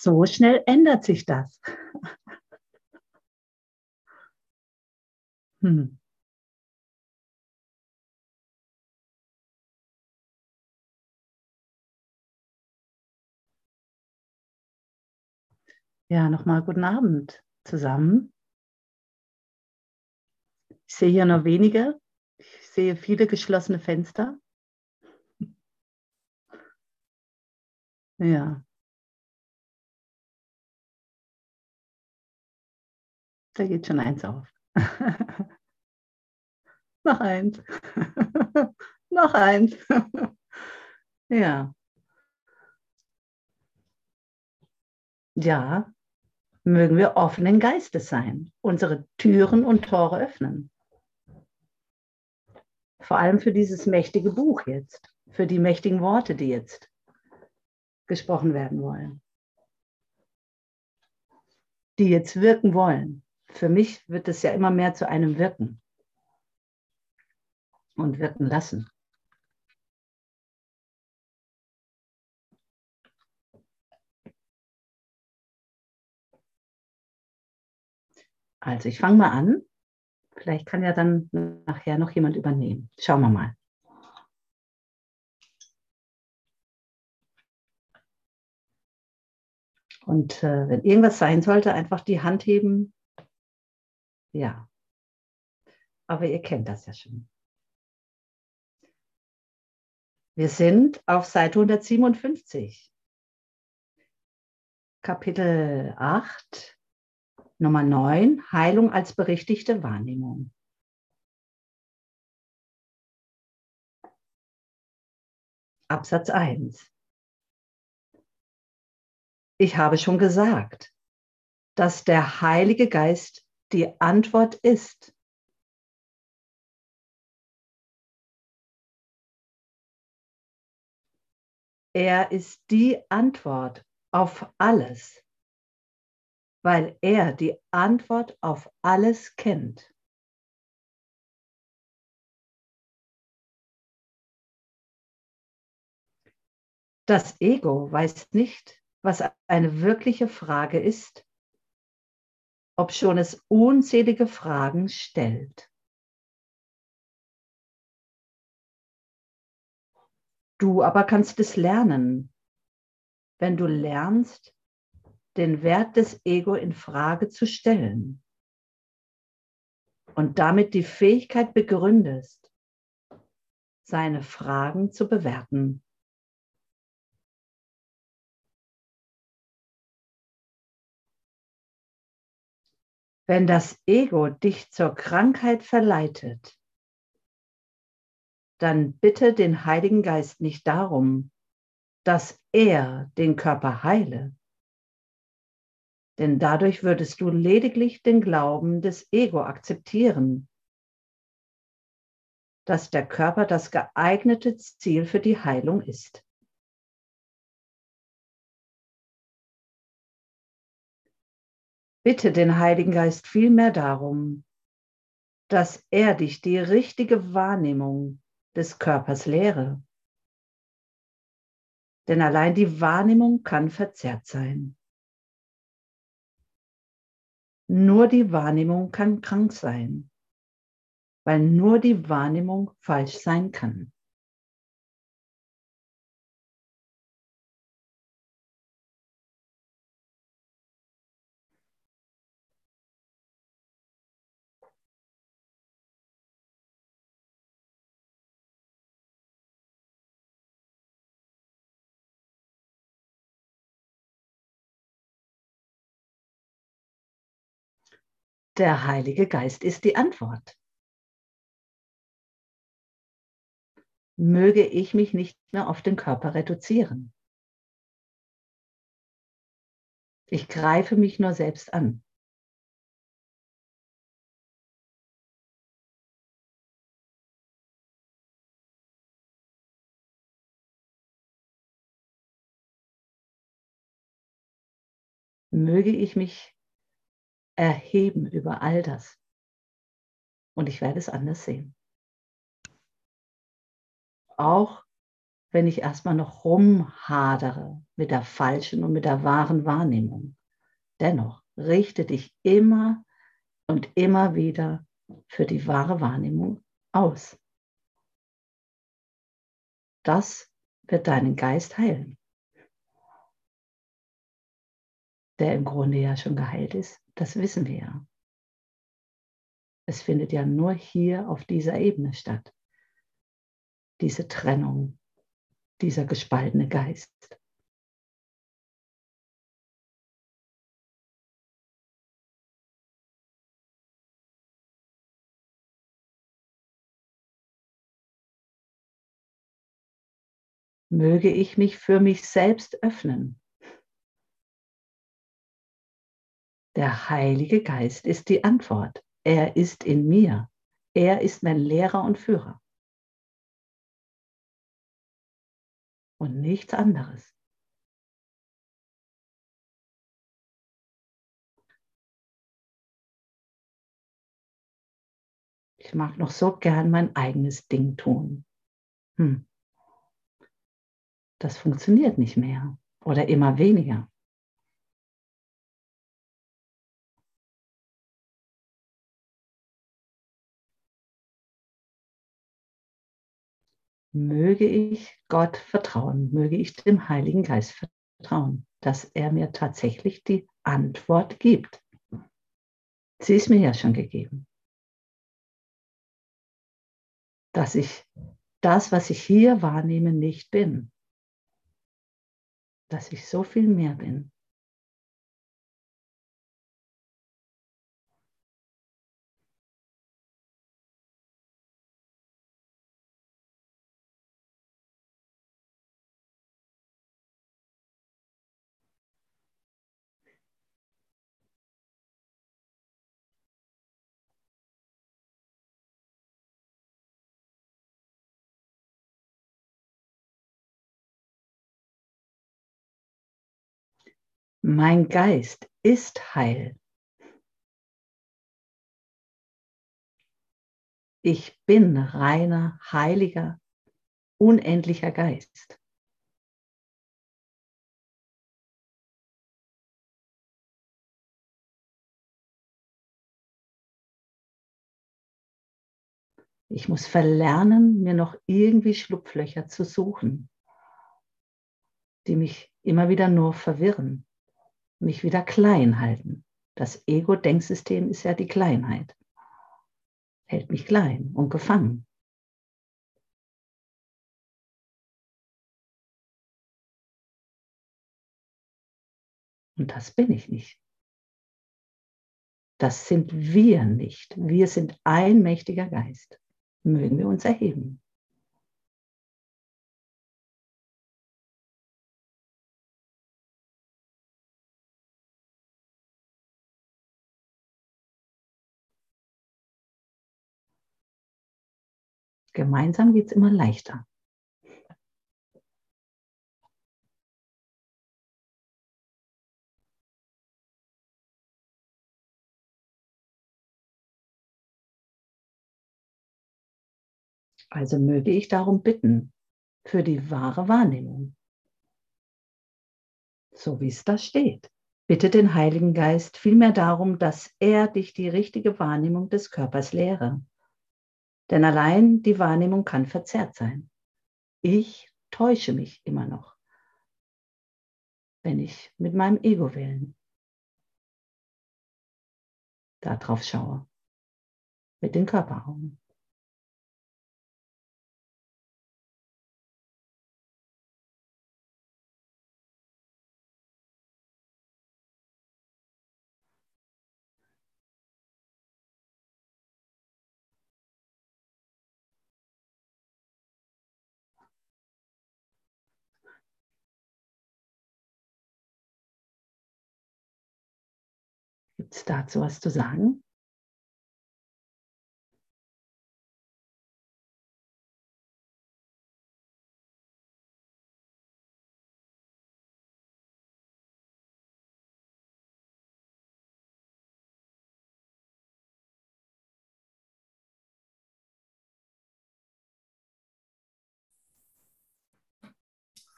So schnell ändert sich das. Hm. Ja, nochmal guten Abend zusammen. Ich sehe hier noch wenige. Ich sehe viele geschlossene Fenster. Ja. Da geht schon eins auf. Noch eins. Noch eins. ja. Ja, mögen wir offenen Geistes sein, unsere Türen und Tore öffnen. Vor allem für dieses mächtige Buch jetzt, für die mächtigen Worte, die jetzt gesprochen werden wollen, die jetzt wirken wollen. Für mich wird es ja immer mehr zu einem Wirken und wirken lassen. Also ich fange mal an. Vielleicht kann ja dann nachher noch jemand übernehmen. Schauen wir mal. Und äh, wenn irgendwas sein sollte, einfach die Hand heben. Ja. Aber ihr kennt das ja schon. Wir sind auf Seite 157. Kapitel 8, Nummer 9, Heilung als berichtigte Wahrnehmung. Absatz 1. Ich habe schon gesagt, dass der Heilige Geist die Antwort ist. Er ist die Antwort auf alles weil er die Antwort auf alles kennt. Das Ego weiß nicht, was eine wirkliche Frage ist, obschon es unzählige Fragen stellt. Du aber kannst es lernen, wenn du lernst, den Wert des Ego in Frage zu stellen und damit die Fähigkeit begründest, seine Fragen zu bewerten. Wenn das Ego dich zur Krankheit verleitet, dann bitte den Heiligen Geist nicht darum, dass er den Körper heile, denn dadurch würdest du lediglich den Glauben des Ego akzeptieren, dass der Körper das geeignete Ziel für die Heilung ist. Bitte den Heiligen Geist vielmehr darum, dass er dich die richtige Wahrnehmung des Körpers lehre. Denn allein die Wahrnehmung kann verzerrt sein. Nur die Wahrnehmung kann krank sein, weil nur die Wahrnehmung falsch sein kann. Der Heilige Geist ist die Antwort. Möge ich mich nicht mehr auf den Körper reduzieren. Ich greife mich nur selbst an. Möge ich mich erheben über all das. Und ich werde es anders sehen. Auch wenn ich erstmal noch rumhadere mit der falschen und mit der wahren Wahrnehmung. Dennoch richte dich immer und immer wieder für die wahre Wahrnehmung aus. Das wird deinen Geist heilen, der im Grunde ja schon geheilt ist. Das wissen wir ja. Es findet ja nur hier auf dieser Ebene statt. Diese Trennung, dieser gespaltene Geist. Möge ich mich für mich selbst öffnen. Der Heilige Geist ist die Antwort. Er ist in mir. Er ist mein Lehrer und Führer. Und nichts anderes. Ich mag noch so gern mein eigenes Ding tun. Hm. Das funktioniert nicht mehr oder immer weniger. Möge ich Gott vertrauen, möge ich dem Heiligen Geist vertrauen, dass er mir tatsächlich die Antwort gibt. Sie ist mir ja schon gegeben. Dass ich das, was ich hier wahrnehme, nicht bin. Dass ich so viel mehr bin. Mein Geist ist heil. Ich bin reiner, heiliger, unendlicher Geist. Ich muss verlernen, mir noch irgendwie Schlupflöcher zu suchen, die mich immer wieder nur verwirren mich wieder klein halten. Das Ego-Denksystem ist ja die Kleinheit. Hält mich klein und gefangen. Und das bin ich nicht. Das sind wir nicht. Wir sind ein mächtiger Geist. Mögen wir uns erheben. Gemeinsam geht es immer leichter. Also möge ich darum bitten, für die wahre Wahrnehmung. So wie es da steht. Bitte den Heiligen Geist vielmehr darum, dass er dich die richtige Wahrnehmung des Körpers lehre. Denn allein die Wahrnehmung kann verzerrt sein. Ich täusche mich immer noch, wenn ich mit meinem Ego-Willen darauf schaue, mit den Körperaugen. Gibt es dazu was zu sagen?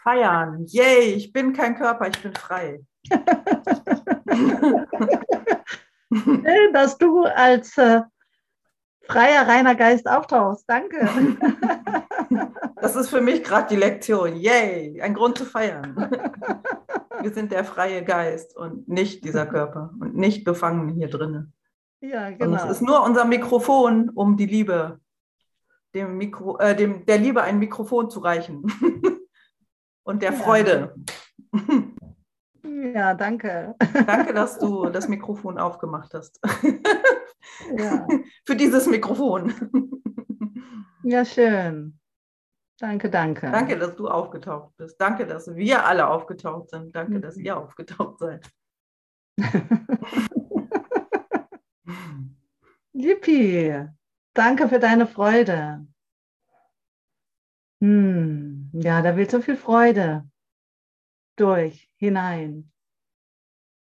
feiern. Yay, ich bin kein Körper, ich bin frei. Dass du als äh, freier, reiner Geist auftauchst. Danke. Das ist für mich gerade die Lektion. Yay, ein Grund zu feiern. Wir sind der freie Geist und nicht dieser Körper und nicht befangen hier drinnen. Ja, genau. Und es ist nur unser Mikrofon, um die Liebe, dem Mikro, äh, dem, der Liebe ein Mikrofon zu reichen. und der ja. Freude. Ja, danke. Danke, dass du das Mikrofon aufgemacht hast. Ja. Für dieses Mikrofon. Ja, schön. Danke, danke. Danke, dass du aufgetaucht bist. Danke, dass wir alle aufgetaucht sind. Danke, dass ihr aufgetaucht seid. Yippie. Danke für deine Freude. Hm, ja, da will so viel Freude durch, hinein,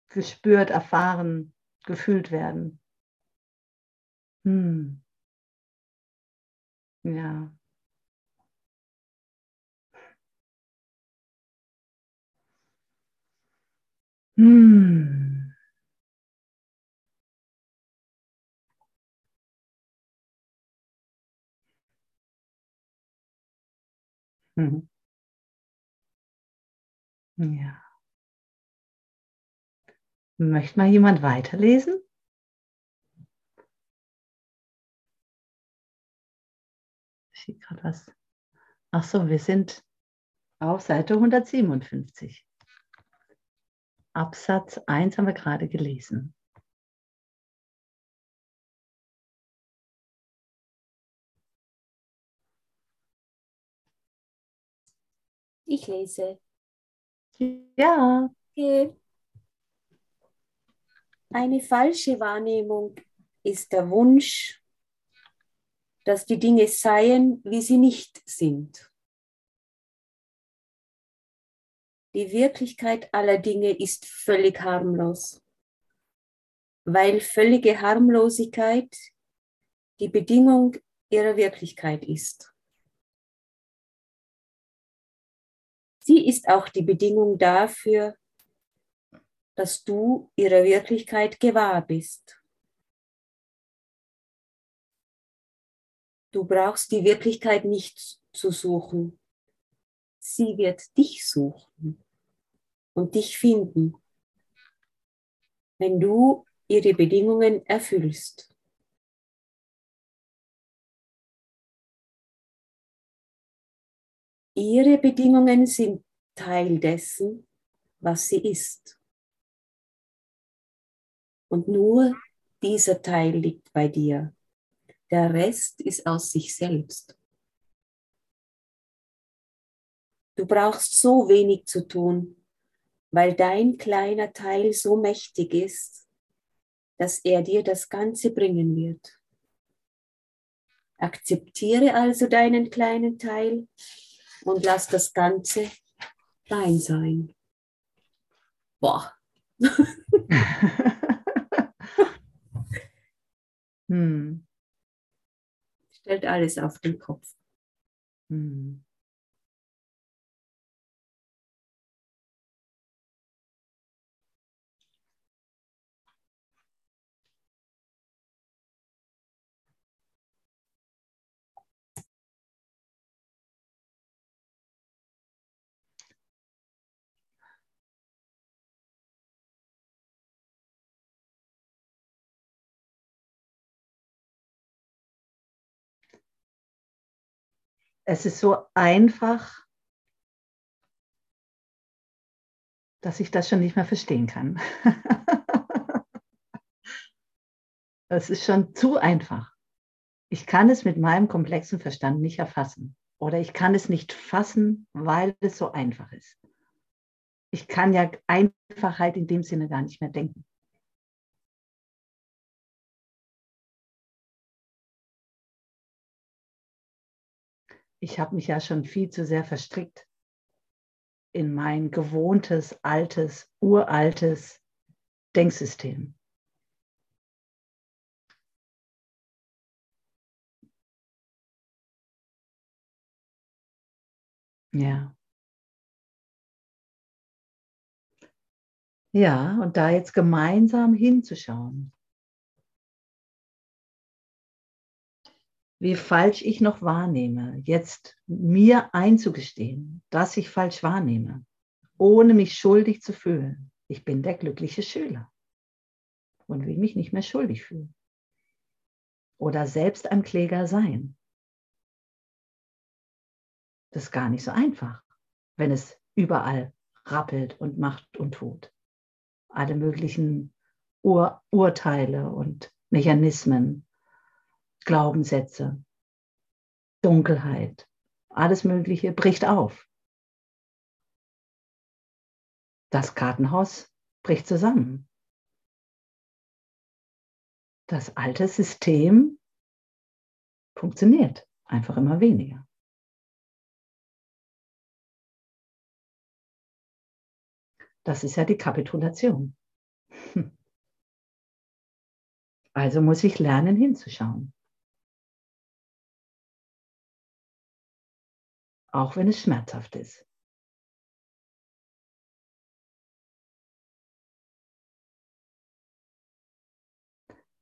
gespürt, erfahren, gefühlt werden. Hm. Ja. Hm. Mhm. Ja. Möchte mal jemand weiterlesen? Ich sehe gerade was. Ach so, wir sind auf Seite 157. Absatz 1 haben wir gerade gelesen. Ich lese. Ja. Okay. Eine falsche Wahrnehmung ist der Wunsch, dass die Dinge seien, wie sie nicht sind. Die Wirklichkeit aller Dinge ist völlig harmlos, weil völlige Harmlosigkeit die Bedingung ihrer Wirklichkeit ist. Sie ist auch die Bedingung dafür, dass du ihrer Wirklichkeit gewahr bist. Du brauchst die Wirklichkeit nicht zu suchen. Sie wird dich suchen und dich finden, wenn du ihre Bedingungen erfüllst. Ihre Bedingungen sind Teil dessen, was sie ist. Und nur dieser Teil liegt bei dir. Der Rest ist aus sich selbst. Du brauchst so wenig zu tun, weil dein kleiner Teil so mächtig ist, dass er dir das Ganze bringen wird. Akzeptiere also deinen kleinen Teil und lass das Ganze dein sein. Boah. hm. Stellt alles auf den Kopf. Hm. Es ist so einfach, dass ich das schon nicht mehr verstehen kann. Es ist schon zu einfach. Ich kann es mit meinem komplexen Verstand nicht erfassen. Oder ich kann es nicht fassen, weil es so einfach ist. Ich kann ja Einfachheit in dem Sinne gar nicht mehr denken. ich habe mich ja schon viel zu sehr verstrickt in mein gewohntes, altes, uraltes Denksystem. Ja. Ja, und da jetzt gemeinsam hinzuschauen. Wie falsch ich noch wahrnehme, jetzt mir einzugestehen, dass ich falsch wahrnehme, ohne mich schuldig zu fühlen. Ich bin der glückliche Schüler und will mich nicht mehr schuldig fühlen. Oder selbst ein Kläger sein. Das ist gar nicht so einfach, wenn es überall rappelt und macht und tut. Alle möglichen Ur Urteile und Mechanismen, Glaubenssätze, Dunkelheit, alles Mögliche bricht auf. Das Kartenhaus bricht zusammen. Das alte System funktioniert einfach immer weniger. Das ist ja die Kapitulation. Also muss ich lernen hinzuschauen. Auch wenn es schmerzhaft ist.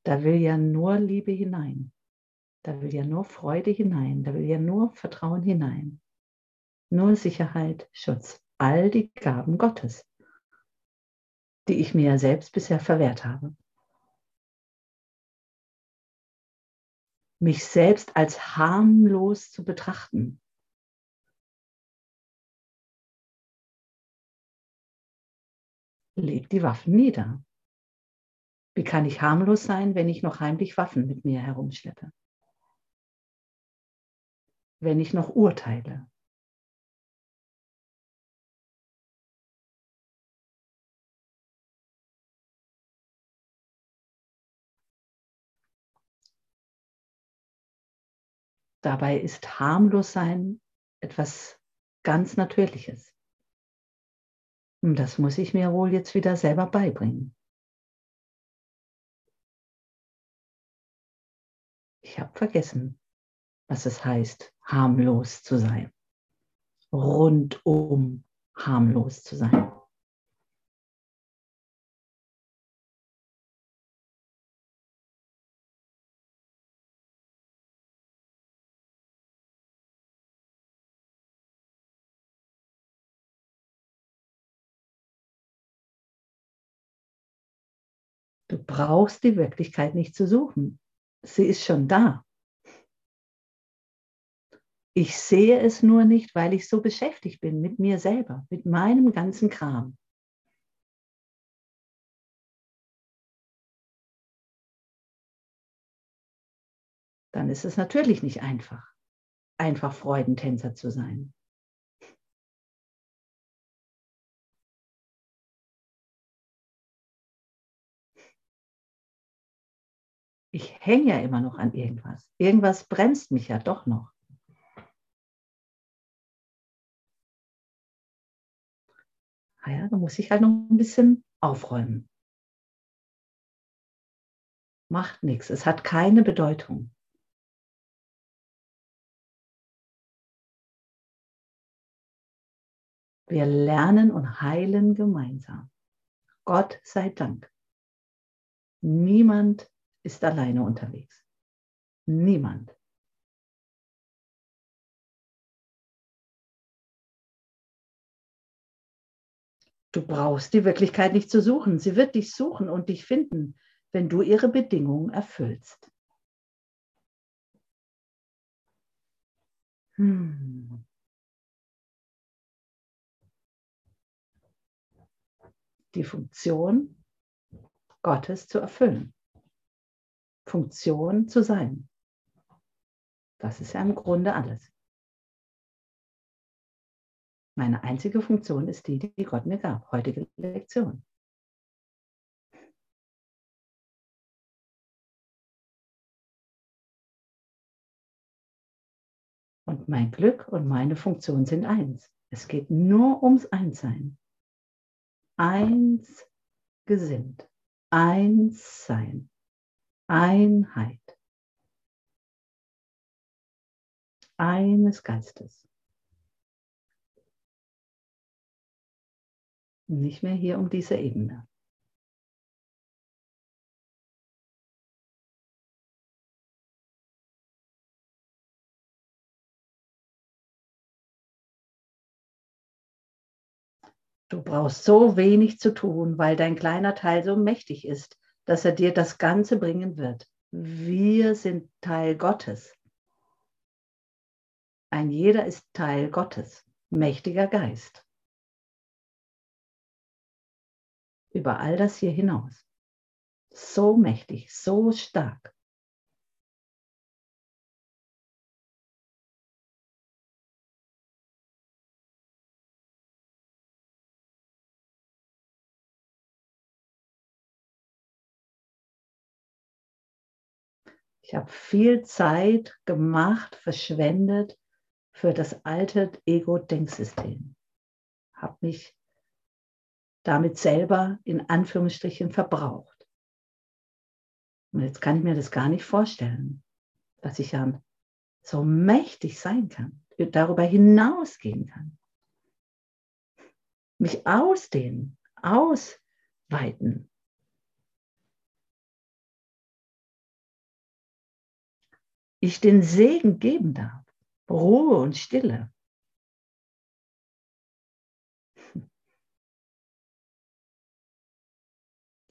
Da will ja nur Liebe hinein. Da will ja nur Freude hinein. Da will ja nur Vertrauen hinein. Nur Sicherheit, Schutz. All die Gaben Gottes die ich mir selbst bisher verwehrt habe. Mich selbst als harmlos zu betrachten. Leg die Waffen nieder. Wie kann ich harmlos sein, wenn ich noch heimlich Waffen mit mir herumschleppe? Wenn ich noch urteile? Dabei ist harmlos sein etwas ganz Natürliches. Und das muss ich mir wohl jetzt wieder selber beibringen. Ich habe vergessen, was es heißt, harmlos zu sein. Rundum harmlos zu sein. Brauchst die Wirklichkeit nicht zu suchen. Sie ist schon da. Ich sehe es nur nicht, weil ich so beschäftigt bin mit mir selber, mit meinem ganzen Kram. Dann ist es natürlich nicht einfach, einfach Freudentänzer zu sein. Ich hänge ja immer noch an irgendwas. Irgendwas bremst mich ja doch noch. Naja, ah da muss ich halt noch ein bisschen aufräumen. Macht nichts, es hat keine Bedeutung. Wir lernen und heilen gemeinsam. Gott sei Dank. Niemand ist alleine unterwegs. Niemand. Du brauchst die Wirklichkeit nicht zu suchen. Sie wird dich suchen und dich finden, wenn du ihre Bedingungen erfüllst. Hm. Die Funktion Gottes zu erfüllen. Funktion zu sein. Das ist ja im Grunde alles. Meine einzige Funktion ist die, die Gott mir gab. Heutige Lektion. Und mein Glück und meine Funktion sind eins. Es geht nur ums Einssein. Eins gesinnt. Eins sein. Einheit eines Geistes. Nicht mehr hier um diese Ebene. Du brauchst so wenig zu tun, weil dein kleiner Teil so mächtig ist, dass er dir das Ganze bringen wird. Wir sind Teil Gottes. Ein jeder ist Teil Gottes, mächtiger Geist. Über all das hier hinaus. So mächtig, so stark. Ich habe viel Zeit gemacht, verschwendet für das alte Ego-Denksystem. Habe mich damit selber in Anführungsstrichen verbraucht. Und jetzt kann ich mir das gar nicht vorstellen, dass ich ja so mächtig sein kann, darüber hinausgehen kann, mich ausdehnen, ausweiten. Ich den Segen geben darf. Ruhe und Stille.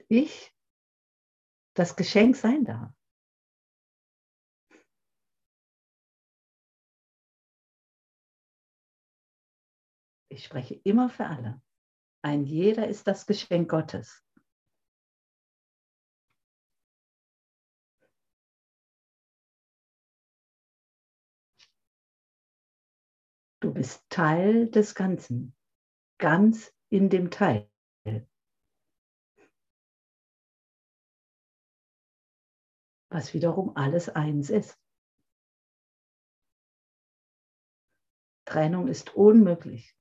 Ich das Geschenk sein darf. Ich spreche immer für alle. Ein jeder ist das Geschenk Gottes. Du bist Teil des Ganzen, ganz in dem Teil. Was wiederum alles eins ist. Trennung ist unmöglich.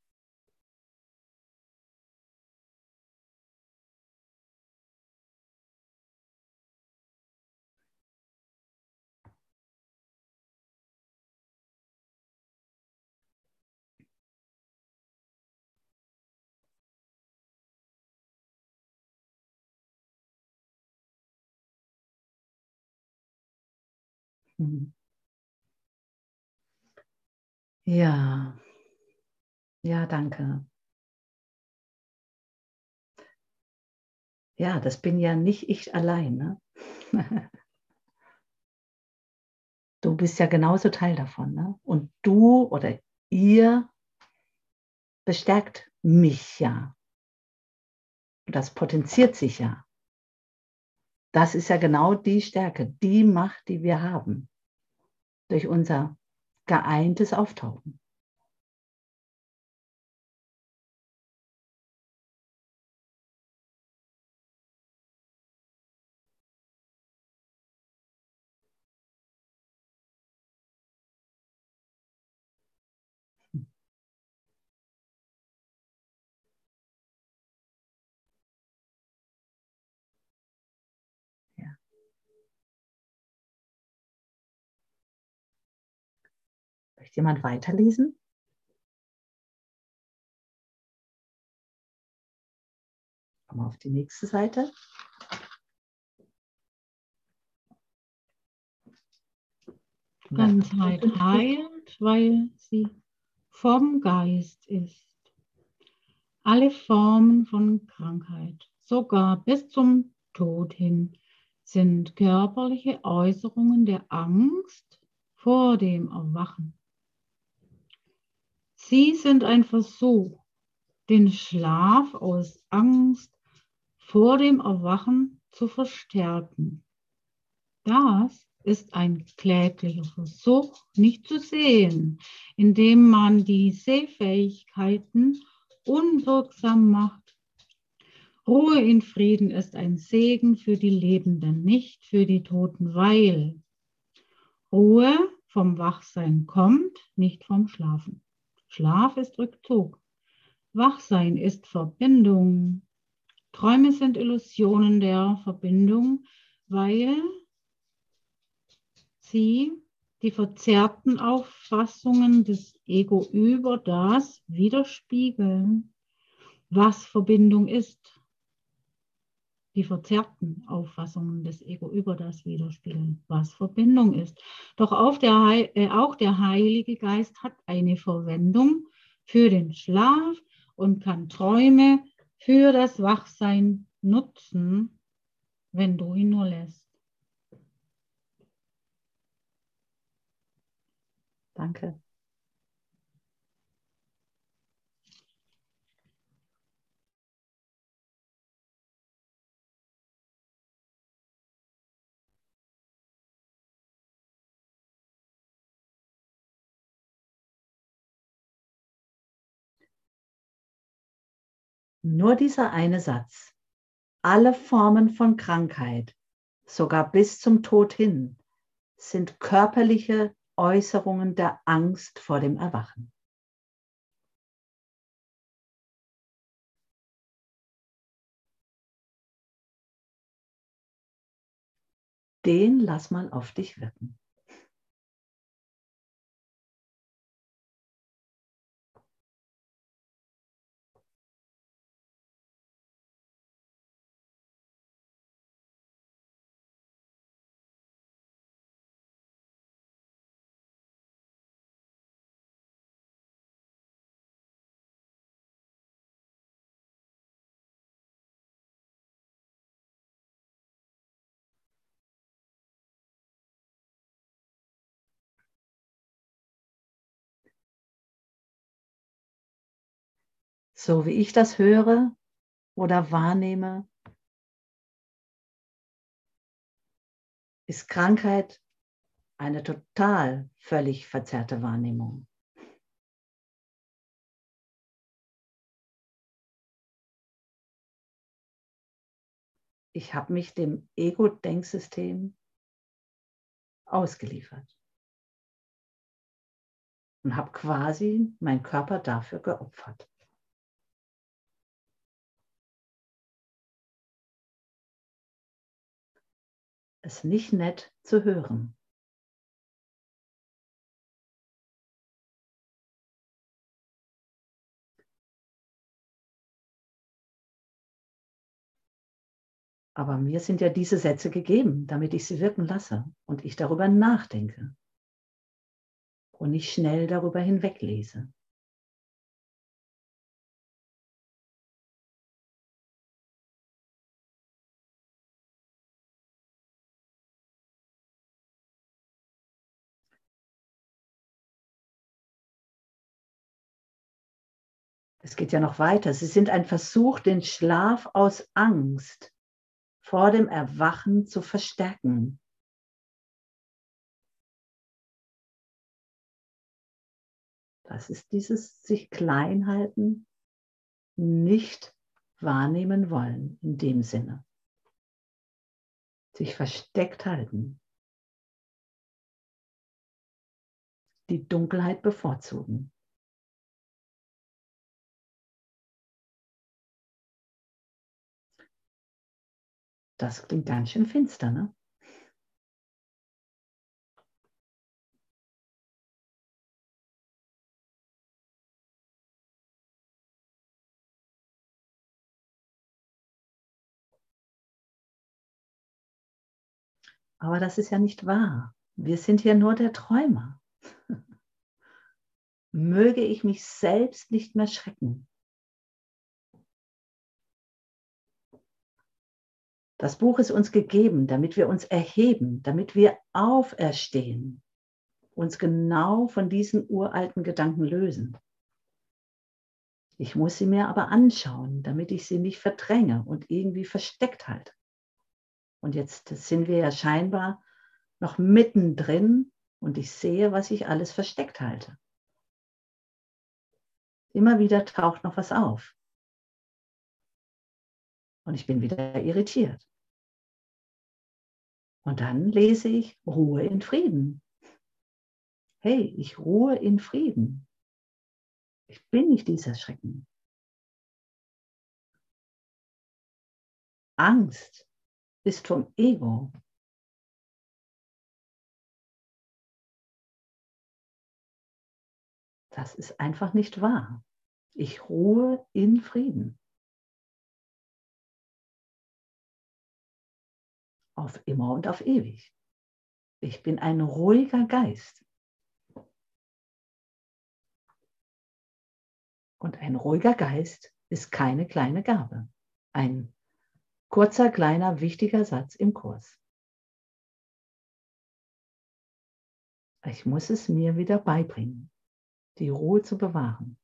Mhm. Ja, ja, danke. Ja, das bin ja nicht ich alleine. Ne? Du bist ja genauso Teil davon. Ne? Und du oder ihr bestärkt mich ja. Das potenziert sich ja. Das ist ja genau die Stärke, die Macht, die wir haben durch unser geeintes Auftauchen. Möchte jemand weiterlesen? Komm auf die nächste Seite. Ganzheit heilt, weil sie vom Geist ist. Alle Formen von Krankheit, sogar bis zum Tod hin, sind körperliche Äußerungen der Angst vor dem Erwachen. Sie sind ein Versuch, den Schlaf aus Angst vor dem Erwachen zu verstärken. Das ist ein kläglicher Versuch, nicht zu sehen, indem man die Sehfähigkeiten unwirksam macht. Ruhe in Frieden ist ein Segen für die Lebenden, nicht für die Toten, weil Ruhe vom Wachsein kommt, nicht vom Schlafen. Schlaf ist Rückzug. Wachsein ist Verbindung. Träume sind Illusionen der Verbindung, weil sie die verzerrten Auffassungen des Ego über das widerspiegeln. was Verbindung ist. Die verzerrten Auffassungen des Ego über das widerspiegeln, was Verbindung ist. Doch der, äh, auch der Heilige Geist hat eine Verwendung für den Schlaf und kann Träume für das Wachsein nutzen, wenn du ihn nur lässt. Danke. Nur dieser eine Satz. Alle Formen von Krankheit, sogar bis zum Tod hin, sind körperliche Äußerungen der Angst vor dem Erwachen. Den lass mal auf dich wirken. So wie ich das höre oder wahrnehme, ist Krankheit eine total völlig verzerrte Wahrnehmung. Ich habe mich dem Ego-Denksystem ausgeliefert und habe quasi meinen Körper dafür geopfert. Es nicht nett zu hören. Aber mir sind ja diese Sätze gegeben, damit ich sie wirken lasse und ich darüber nachdenke und nicht schnell darüber hinweglese. Es geht ja noch weiter. Sie sind ein Versuch, den Schlaf aus Angst vor dem Erwachen zu verstärken. Das ist dieses sich klein halten, nicht wahrnehmen wollen in dem Sinne. Sich versteckt halten. Die Dunkelheit bevorzugen. Das klingt ganz schön finster, ne? Aber das ist ja nicht wahr. Wir sind hier nur der Träumer. Möge ich mich selbst nicht mehr schrecken. Das Buch ist uns gegeben, damit wir uns erheben, damit wir auferstehen, uns genau von diesen uralten Gedanken lösen. Ich muss sie mir aber anschauen, damit ich sie nicht verdränge und irgendwie versteckt halte. Und jetzt sind wir ja scheinbar noch mittendrin und ich sehe, was ich alles versteckt halte. Immer wieder taucht noch was auf. Und ich bin wieder irritiert. Und dann lese ich Ruhe in Frieden. Hey, ich ruhe in Frieden. Ich bin nicht dieser Schrecken. Angst ist vom Ego. Das ist einfach nicht wahr. Ich ruhe in Frieden. Auf immer und auf ewig. Ich bin ein ruhiger Geist. Und ein ruhiger Geist ist keine kleine Gabe. Ein kurzer, kleiner, wichtiger Satz im Kurs. Ich muss es mir wieder beibringen, die Ruhe zu bewahren,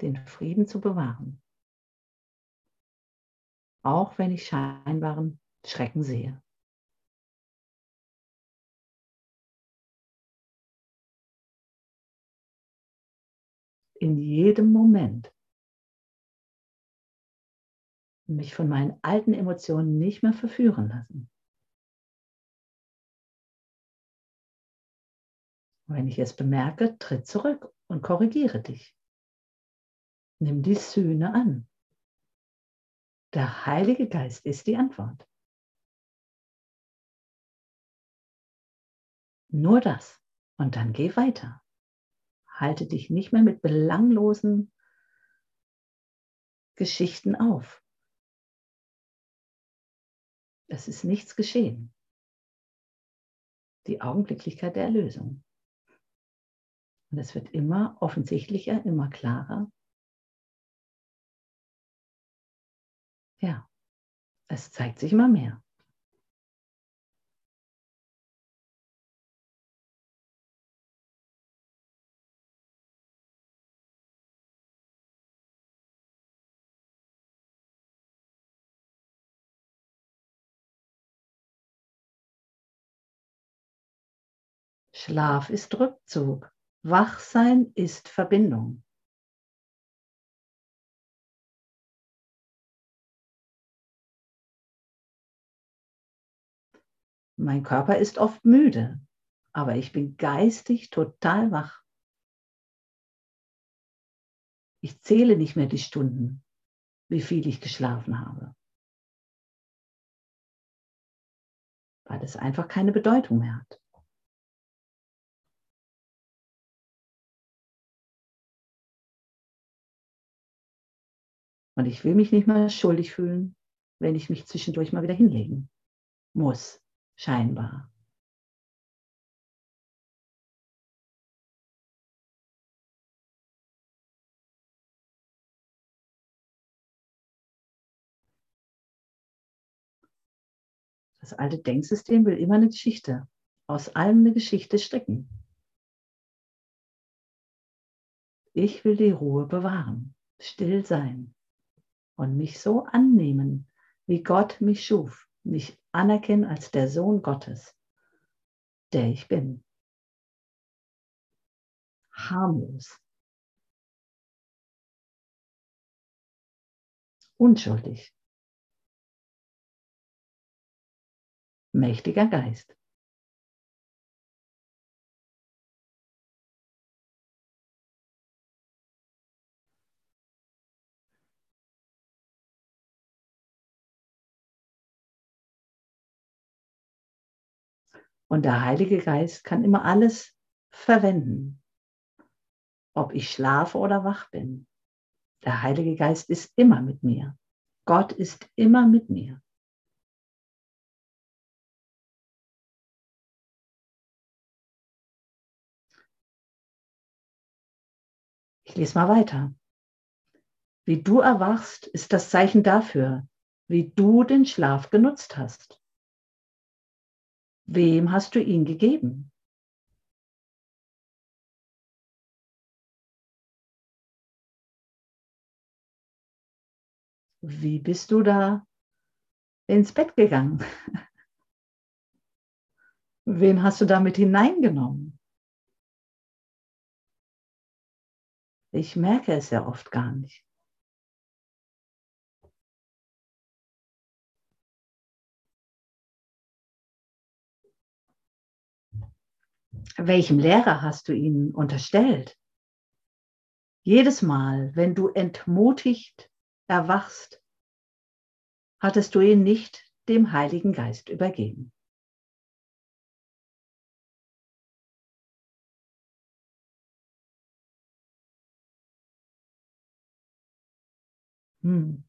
den Frieden zu bewahren. Auch wenn ich scheinbaren Schrecken sehe. In jedem Moment mich von meinen alten Emotionen nicht mehr verführen lassen. Wenn ich es bemerke, tritt zurück und korrigiere dich. Nimm die Sühne an. Der Heilige Geist ist die Antwort. Nur das. Und dann geh weiter. Halte dich nicht mehr mit belanglosen Geschichten auf. Es ist nichts geschehen. Die Augenblicklichkeit der Erlösung. Und es wird immer offensichtlicher, immer klarer. Ja, es zeigt sich immer mehr. Schlaf ist Rückzug. Wachsein ist Verbindung. Mein Körper ist oft müde, aber ich bin geistig total wach. Ich zähle nicht mehr die Stunden, wie viel ich geschlafen habe, weil es einfach keine Bedeutung mehr hat. Und ich will mich nicht mehr schuldig fühlen, wenn ich mich zwischendurch mal wieder hinlegen muss, scheinbar. Das alte Denksystem will immer eine Geschichte, aus allem eine Geschichte stricken. Ich will die Ruhe bewahren, still sein, und mich so annehmen, wie Gott mich schuf, mich anerkennen als der Sohn Gottes, der ich bin. Harmlos. Unschuldig. Mächtiger Geist. Und der Heilige Geist kann immer alles verwenden, ob ich schlafe oder wach bin. Der Heilige Geist ist immer mit mir. Gott ist immer mit mir. Ich lese mal weiter. Wie du erwachst, ist das Zeichen dafür, wie du den Schlaf genutzt hast. Wem hast du ihn gegeben? Wie bist du da ins Bett gegangen? Wen hast du damit hineingenommen? Ich merke es ja oft gar nicht. Welchem Lehrer hast du ihn unterstellt? Jedes Mal, wenn du entmutigt erwachst, hattest du ihn nicht dem Heiligen Geist übergeben. Hm.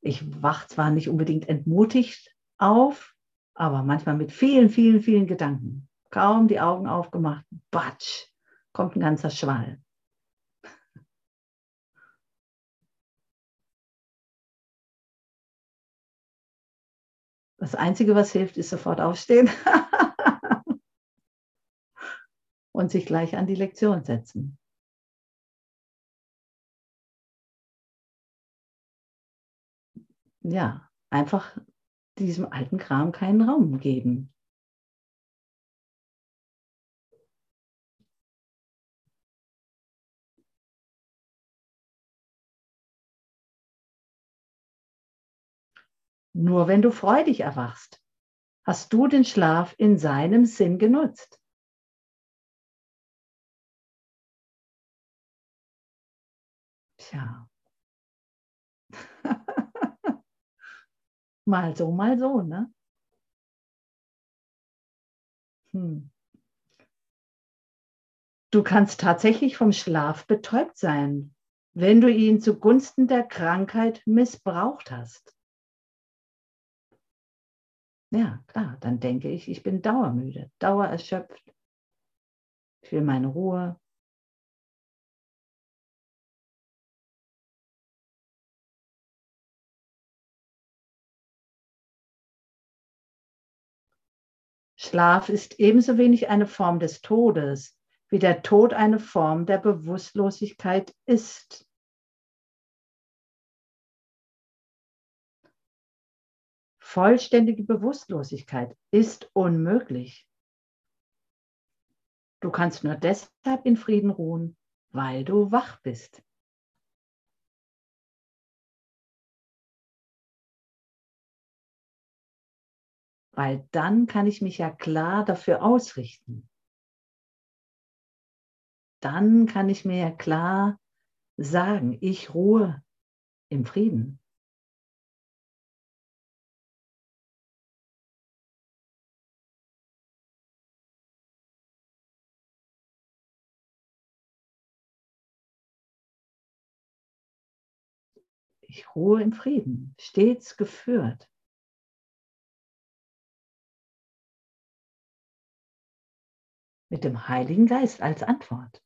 Ich wach zwar nicht unbedingt entmutigt auf, aber manchmal mit vielen, vielen, vielen Gedanken. Kaum die Augen aufgemacht, batsch, kommt ein ganzer Schwall. Das Einzige, was hilft, ist sofort aufstehen und sich gleich an die Lektion setzen. Ja, einfach diesem alten Kram keinen Raum geben. Nur wenn du freudig erwachst, hast du den Schlaf in seinem Sinn genutzt. Tja. mal so, mal so, ne? Hm. Du kannst tatsächlich vom Schlaf betäubt sein, wenn du ihn zugunsten der Krankheit missbraucht hast. Ja, klar, dann denke ich, ich bin dauermüde, dauererschöpft. Ich will meine Ruhe. Schlaf ist ebenso wenig eine Form des Todes, wie der Tod eine Form der Bewusstlosigkeit ist. Vollständige Bewusstlosigkeit ist unmöglich. Du kannst nur deshalb in Frieden ruhen, weil du wach bist. Weil dann kann ich mich ja klar dafür ausrichten. Dann kann ich mir ja klar sagen, ich ruhe im Frieden. Ich ruhe im Frieden, stets geführt. Mit dem Heiligen Geist als Antwort.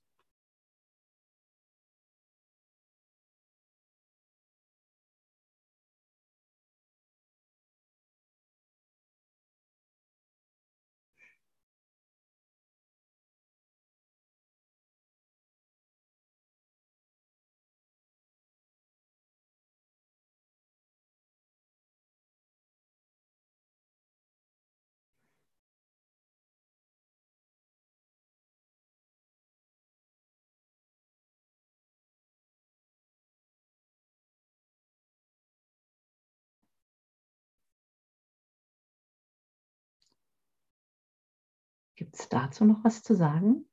Gibt es dazu noch was zu sagen?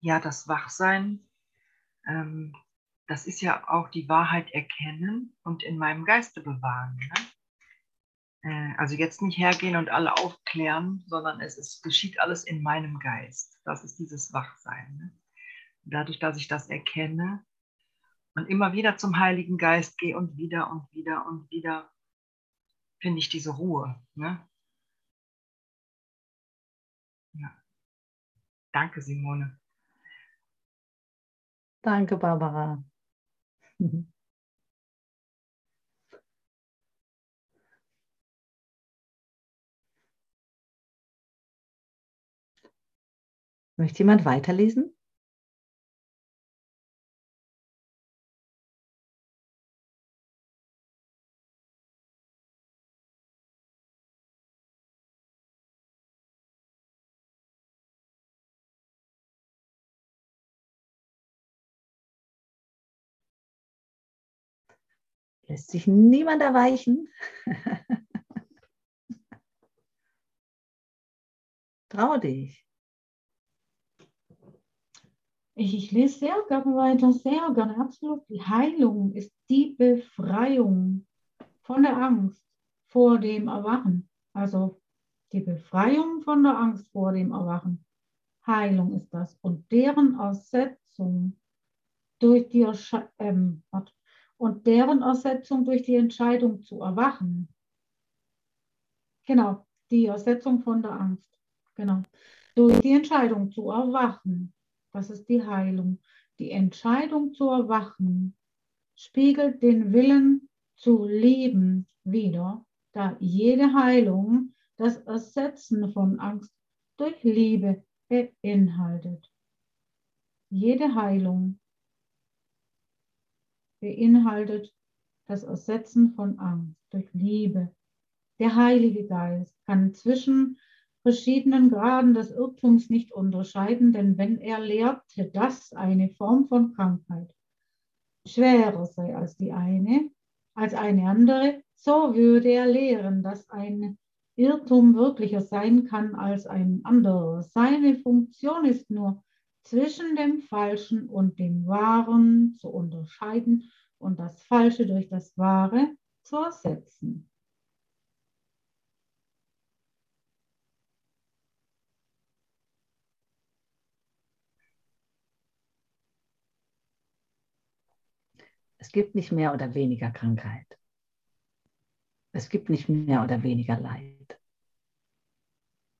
Ja, das Wachsein, ähm, das ist ja auch die Wahrheit erkennen und in meinem Geiste bewahren. Ne? Äh, also jetzt nicht hergehen und alle aufklären, sondern es ist, geschieht alles in meinem Geist. Das ist dieses Wachsein. Ne? Dadurch, dass ich das erkenne und immer wieder zum Heiligen Geist gehe und wieder und wieder und wieder, finde ich diese Ruhe. Ne? Ja. Danke, Simone. Danke, Barbara. Möchte jemand weiterlesen? Lässt sich niemand erweichen. Trau dich. Ich, ich lese sehr gerne weiter, sehr gerne, absolut. Die Heilung ist die Befreiung von der Angst vor dem Erwachen. Also die Befreiung von der Angst vor dem Erwachen. Heilung ist das. Und deren Ersetzung durch die ähm, und deren Ersetzung durch die Entscheidung zu erwachen. Genau, die Ersetzung von der Angst. Genau. Durch die Entscheidung zu erwachen. Das ist die Heilung. Die Entscheidung zu erwachen spiegelt den Willen zu leben wider, da jede Heilung das Ersetzen von Angst durch Liebe beinhaltet. Jede Heilung beinhaltet das Ersetzen von Angst durch Liebe. Der Heilige Geist kann zwischen verschiedenen Graden des Irrtums nicht unterscheiden, denn wenn er lehrte, dass eine Form von Krankheit schwerer sei als die eine, als eine andere, so würde er lehren, dass ein Irrtum wirklicher sein kann als ein anderer. Seine Funktion ist nur, zwischen dem Falschen und dem Wahren zu unterscheiden und das Falsche durch das Wahre zu ersetzen. Es gibt nicht mehr oder weniger Krankheit. Es gibt nicht mehr oder weniger Leid.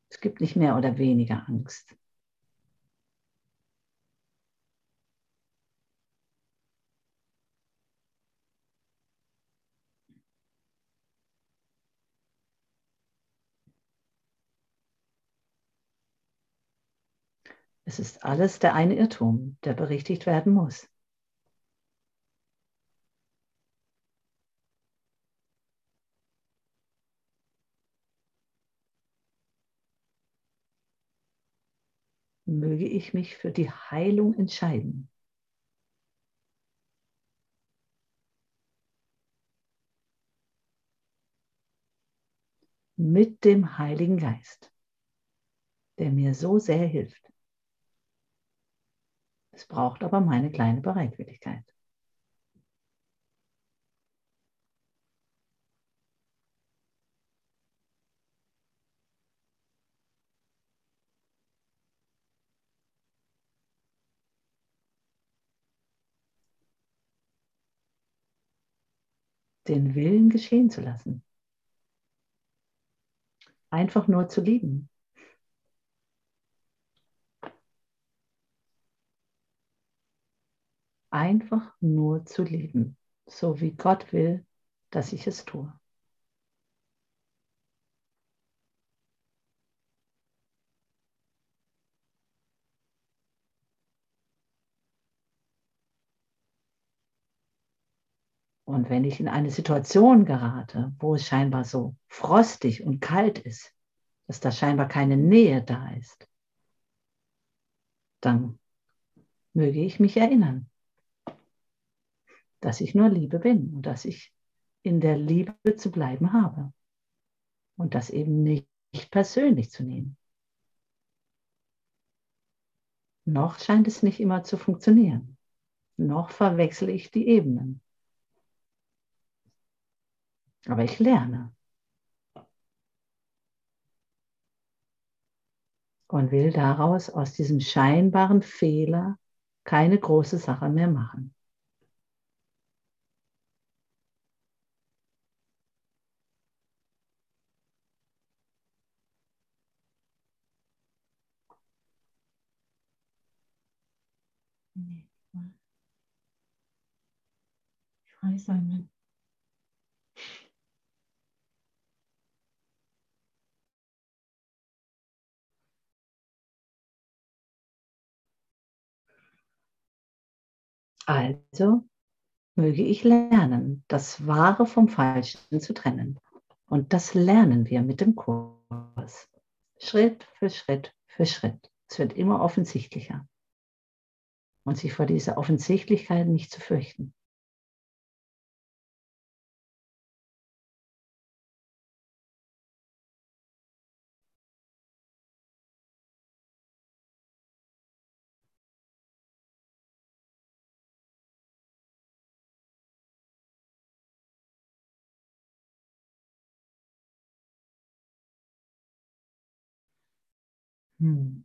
Es gibt nicht mehr oder weniger Angst. Es ist alles der eine Irrtum, der berichtigt werden muss. Möge ich mich für die Heilung entscheiden. Mit dem Heiligen Geist, der mir so sehr hilft. Es braucht aber meine kleine Bereitwilligkeit. Den Willen geschehen zu lassen. Einfach nur zu lieben. Einfach nur zu leben, so wie Gott will, dass ich es tue. Und wenn ich in eine Situation gerate, wo es scheinbar so frostig und kalt ist, dass da scheinbar keine Nähe da ist, dann möge ich mich erinnern, dass ich nur Liebe bin und dass ich in der Liebe zu bleiben habe und das eben nicht, persönlich zu nehmen. Noch scheint es nicht immer zu funktionieren. Noch verwechsle ich die Ebenen. Aber ich lerne. Und will daraus aus diesem scheinbaren Fehler keine große Sache mehr machen. Frei sein. Also möge ich lernen, das Wahre vom Falschen zu trennen. Und das lernen wir mit dem Kurs. Schritt für Schritt für Schritt. Es wird immer offensichtlicher. Und sich vor dieser Offensichtlichkeit nicht zu fürchten. Hm.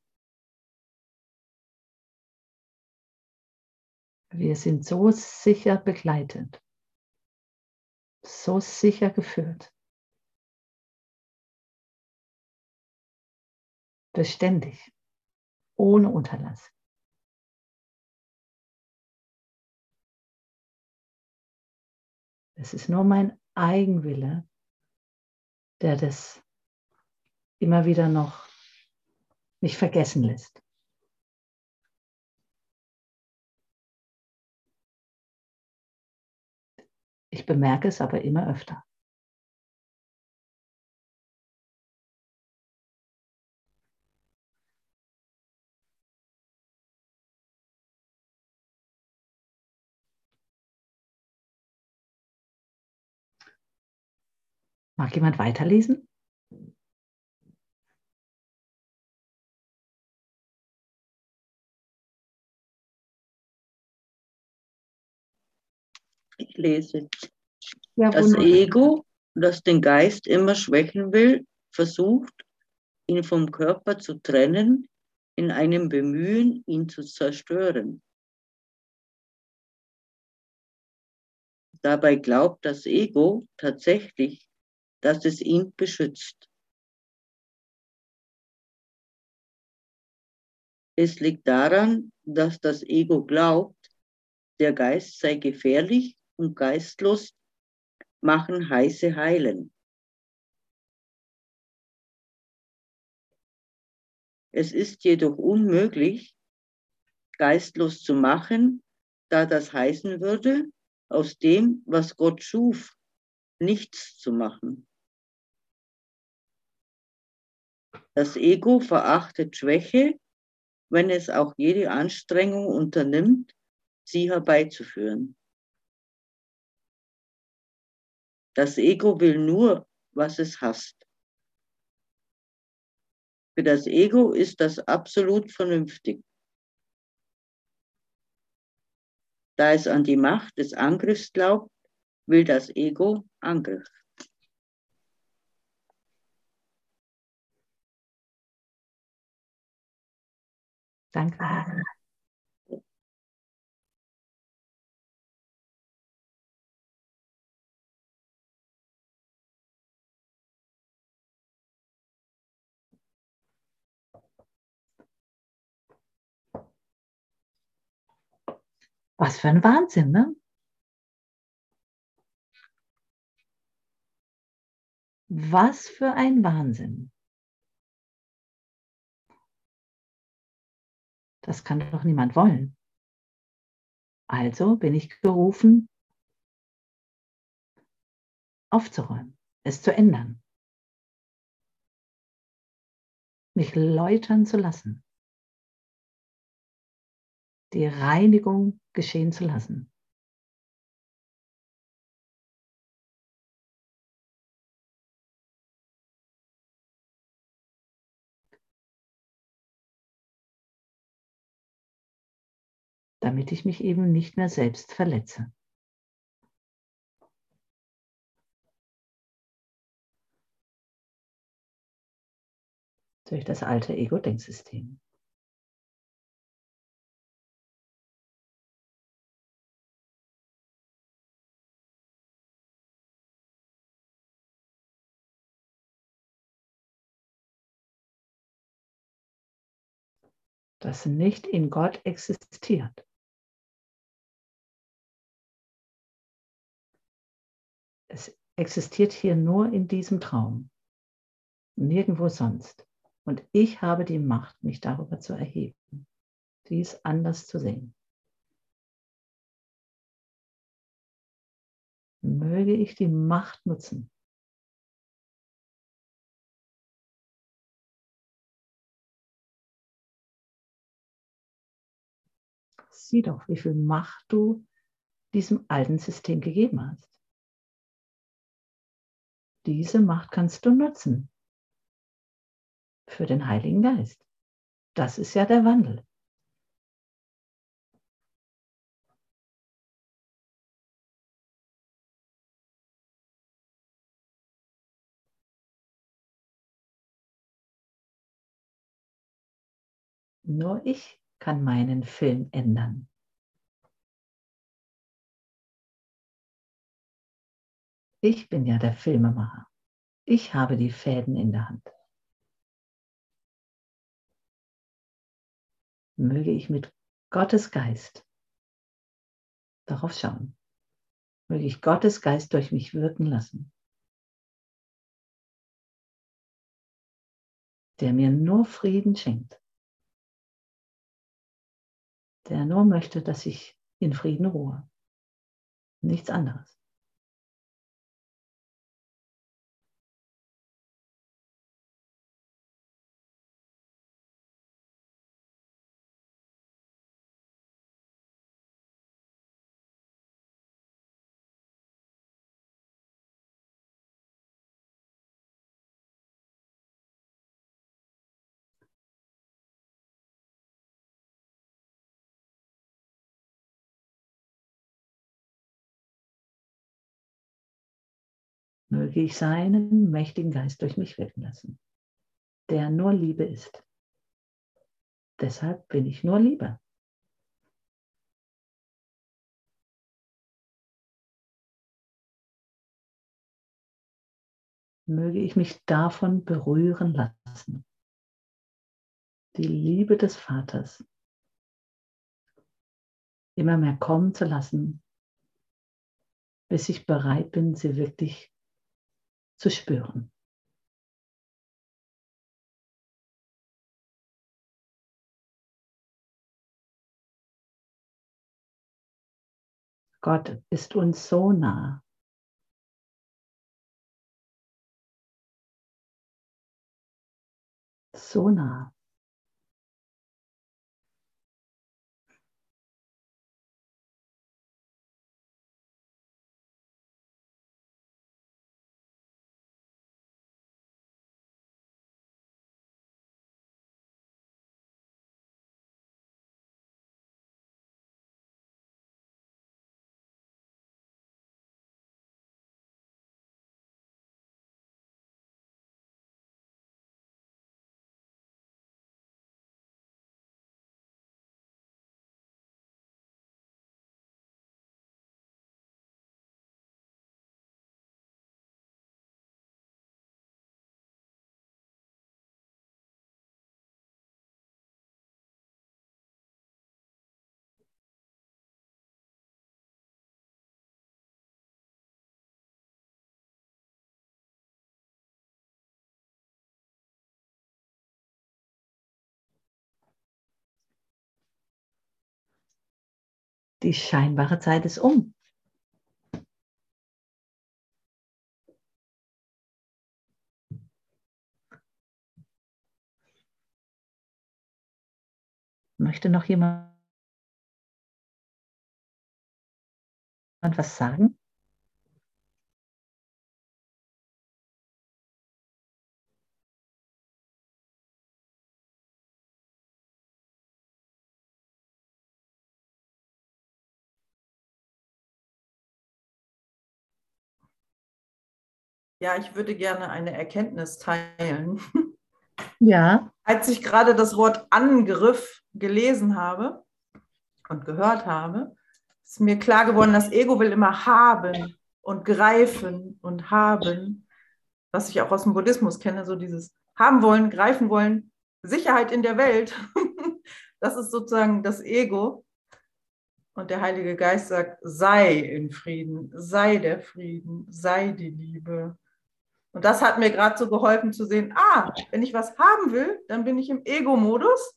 Wir sind so sicher begleitet, so sicher geführt. Beständig, ohne Unterlass. Es ist nur mein Eigenwille, der das immer wieder noch nicht vergessen lässt. Ich bemerke es aber immer öfter. Mag jemand weiterlesen? Ich lese. Ja, Das. Ego, das den Geist immer schwächen will, versucht, ihn vom Körper zu trennen, in einem Bemühen, ihn zu zerstören. Dabei glaubt das Ego tatsächlich, dass es ihn beschützt. Es liegt daran, dass das Ego glaubt, der Geist sei gefährlich und geistlos machen heiße heilen. Es ist jedoch unmöglich, geistlos zu machen, da das heißen würde, aus dem, was Gott schuf, nichts zu machen. Das Ego verachtet Schwäche, wenn es auch jede Anstrengung unternimmt, sie herbeizuführen. Das Ego will nur, was es hasst. Für das Ego ist das absolut vernünftig. Da es an die Macht des Angriffs glaubt, will das Ego Angriff. Danke. Was für ein Wahnsinn, ne? Was für ein Wahnsinn. Das kann doch niemand wollen. Also bin ich gerufen, aufzuräumen, es zu ändern, mich läutern zu lassen, die Reinigung geschehen zu lassen. damit ich mich eben nicht mehr selbst verletze. Durch das alte Ego-Denksystem. Das nicht in Gott existiert. Es existiert hier nur in diesem Traum, nirgendwo sonst. Und ich habe die Macht, mich darüber zu erheben, dies anders zu sehen. Möge ich die Macht nutzen, sieh doch, wie viel Macht du diesem alten System gegeben hast. Diese Macht kannst du nutzen für den Heiligen Geist. Das ist ja der Wandel. Nur ich kann meinen Film ändern. Ich bin ja der Filmemacher. Ich habe die Fäden in der Hand. Möge ich mit Gottes Geist darauf schauen. Möge ich Gottes Geist durch mich wirken lassen, der mir nur Frieden schenkt, der nur möchte, dass ich in Frieden ruhe. Nichts anderes. Möge ich seinen mächtigen Geist durch mich wirken lassen, der nur Liebe ist. Deshalb bin ich nur Liebe. Möge ich mich davon berühren lassen. Die Liebe des Vaters immer mehr kommen zu lassen, bis ich bereit bin, sie wirklich zu spüren. Gott ist uns so nah. So nah. Die scheinbare Zeit ist um. Möchte noch jemand was sagen? Ja, ich würde gerne eine Erkenntnis teilen. Ja. Als ich gerade das Wort Angriff gelesen habe und gehört habe, ist mir klar geworden, das Ego will immer haben und greifen und haben, was ich auch aus dem Buddhismus kenne, so dieses haben wollen, greifen wollen, Sicherheit in der Welt. Das ist sozusagen das Ego. Und der Heilige Geist sagt, sei in Frieden, sei der Frieden, sei die Liebe, und das hat mir gerade so geholfen zu sehen, ah, wenn ich was haben will, dann bin ich im Ego-Modus.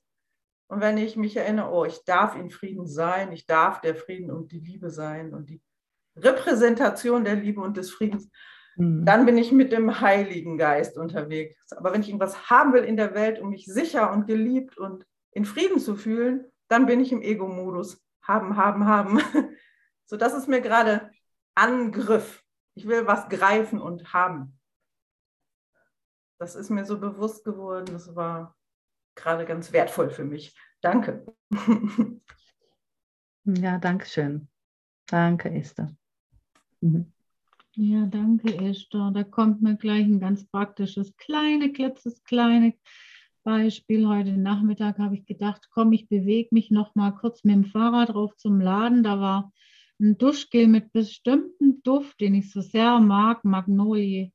Und wenn ich mich erinnere, oh, ich darf in Frieden sein, ich darf der Frieden und die Liebe sein und die Repräsentation der Liebe und des Friedens, mhm. dann bin ich mit dem Heiligen Geist unterwegs. Aber wenn ich irgendwas haben will in der Welt, um mich sicher und geliebt und in Frieden zu fühlen, dann bin ich im Ego-Modus. Haben, haben, haben. So, das ist mir gerade Angriff. Ich will was greifen und haben das ist mir so bewusst geworden. Das war gerade ganz wertvoll für mich. Danke. Ja, danke schön. Danke, Esther. Mhm. Ja, danke, Esther. Da kommt mir gleich ein ganz praktisches, kleine, klitzes, kleine Beispiel, heute Nachmittag habe ich gedacht, komm, ich bewege mich noch mal kurz mit dem Fahrrad rauf zum Laden. Da war ein Duschgel mit bestimmtem Duft, den ich so sehr mag, Magnolie,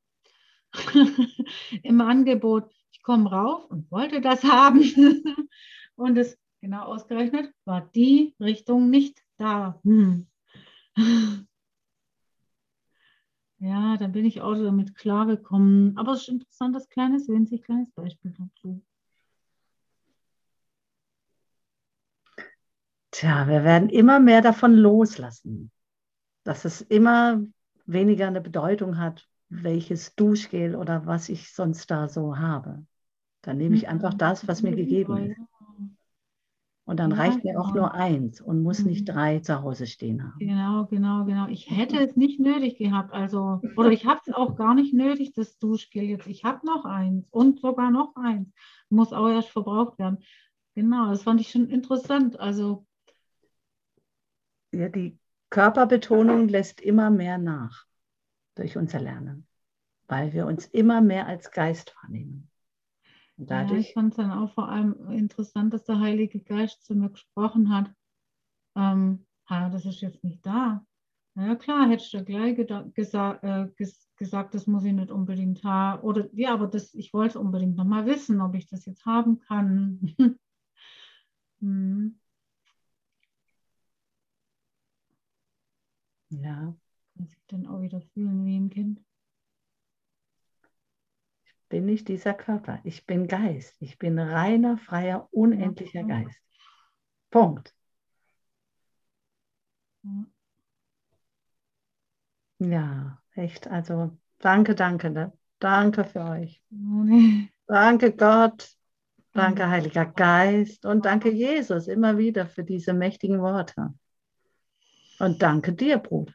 im Angebot. Ich komme rauf und wollte das haben. und es genau ausgerechnet war die Richtung nicht da. Hm. Ja, dann bin ich auch damit klargekommen. Aber es ist ein interessantes kleines, winzig kleines Beispiel dazu. Tja, wir werden immer mehr davon loslassen, dass es immer weniger eine Bedeutung hat, welches Duschgel oder was ich sonst da so habe. Dann nehme ich einfach das, was mir gegeben ist. Und dann ja, reicht mir genau. auch nur eins und muss nicht mhm. drei zu Hause stehen haben. Genau, genau, genau. Ich hätte es nicht nötig gehabt. Also, oder ich habe es auch gar nicht nötig, das Duschgel jetzt. Ich habe noch eins und sogar noch eins. Muss auch erst verbraucht werden. Genau, das fand ich schon interessant. Also. Ja, die Körperbetonung lässt immer mehr nach durch unser Lernen, weil wir uns immer mehr als Geist wahrnehmen. Dadurch, ja, ich fand es dann auch vor allem interessant, dass der Heilige Geist zu mir gesprochen hat. Ähm, ah, das ist jetzt nicht da. Na ja, klar, hättest du gleich gesa äh, ges gesagt, das muss ich nicht unbedingt haben. Oder ja, aber das, ich wollte unbedingt nochmal wissen, ob ich das jetzt haben kann. hm. Ja. Kann sich dann auch wieder fühlen wie ein Kind bin ich dieser Körper. Ich bin Geist. Ich bin reiner, freier, unendlicher Geist. Punkt. Ja, echt. Also danke, danke. Ne? Danke für euch. Danke Gott. Danke Heiliger Geist. Und danke Jesus immer wieder für diese mächtigen Worte. Und danke dir, Bruder.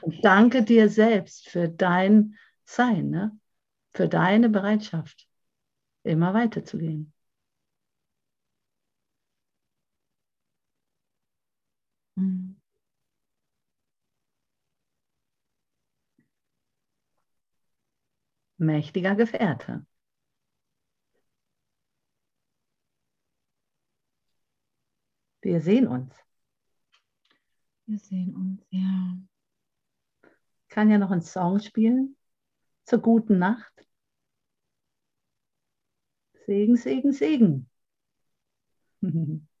Und danke dir selbst für dein Sein. Ne? für deine Bereitschaft, immer weiterzugehen. Mhm. Mächtiger Gefährte. Wir sehen uns. Wir sehen uns, ja. Ich kann ja noch einen Song spielen zur guten Nacht. Segen, Segen, Segen.